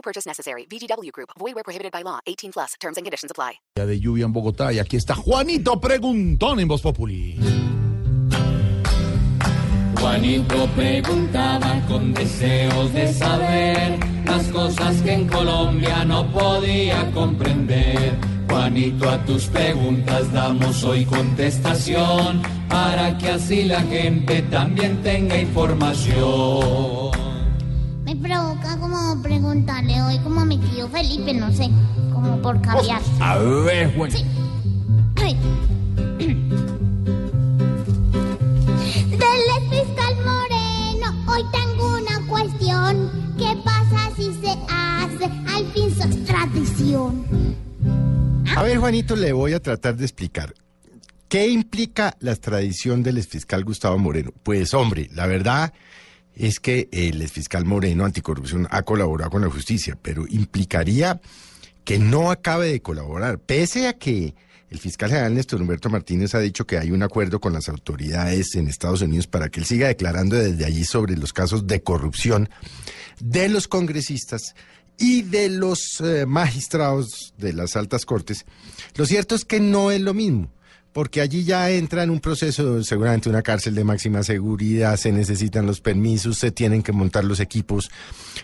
No purchase necessary. VGW Group. Void where prohibited by law. 18 plus. Terms and conditions apply. De lluvia en Bogotá y aquí está Juanito Preguntón en Voz Populi. Juanito preguntaba con deseos de saber las cosas que en Colombia no podía comprender. Juanito, a tus preguntas damos hoy contestación para que así la gente también tenga información. Provoca como preguntarle hoy como a mi tío Felipe, no sé, como por cambiar. A ver, Juan. Sí. Ay. Dele fiscal Moreno, hoy tengo una cuestión. ¿Qué pasa si se hace al fin su extradición? A ver, Juanito, le voy a tratar de explicar. ¿Qué implica la extradición del exfiscal Gustavo Moreno? Pues, hombre, la verdad es que el exfiscal Moreno anticorrupción ha colaborado con la justicia, pero implicaría que no acabe de colaborar, pese a que el fiscal general Néstor Humberto Martínez ha dicho que hay un acuerdo con las autoridades en Estados Unidos para que él siga declarando desde allí sobre los casos de corrupción de los congresistas y de los eh, magistrados de las altas cortes. Lo cierto es que no es lo mismo porque allí ya entra en un proceso, seguramente una cárcel de máxima seguridad, se necesitan los permisos, se tienen que montar los equipos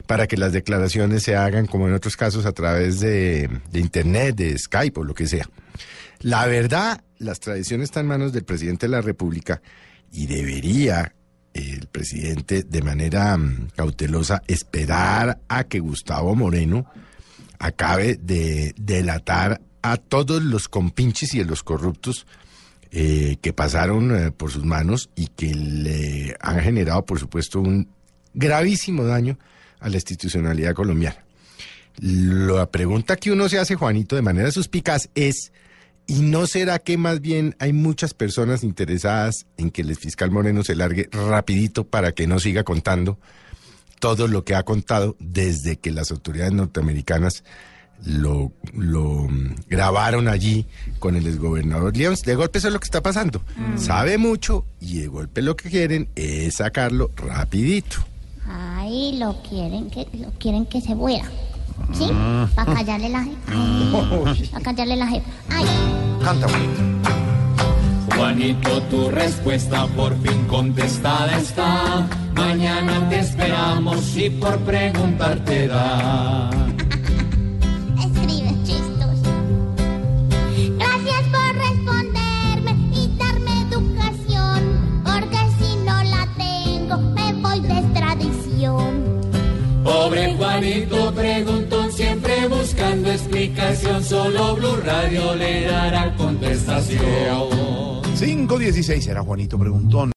para que las declaraciones se hagan, como en otros casos, a través de, Internet, de Skype o lo que sea. La verdad, las tradiciones están en manos del presidente de la República y debería el presidente de manera mm, cautelosa esperar a que Gustavo Moreno acabe de delatar a todos los compinches y a los corruptos eh, que pasaron eh, por sus manos y que le han generado, por supuesto, un gravísimo daño a la institucionalidad colombiana. La pregunta que uno se hace, Juanito, de manera suspicaz es, ¿y no será que más bien hay muchas personas interesadas en que el fiscal Moreno se largue rapidito para que no siga contando todo lo que ha contado desde que las autoridades norteamericanas lo, lo mm, grabaron allí con el exgobernador León. De golpe eso es lo que está pasando. Sabe mucho y de golpe lo que quieren es sacarlo rapidito. Ay, lo quieren que, lo quieren que se muera. ¿Sí? Para callarle la jefa. Para callarle la jefa. Ay. Canta, Juanito. Juanito, tu respuesta por fin contestada está. Mañana te esperamos y por preguntarte da. Pobre Juanito preguntó siempre buscando explicación. Solo Blue Radio le dará contestación. 516 era Juanito Preguntón.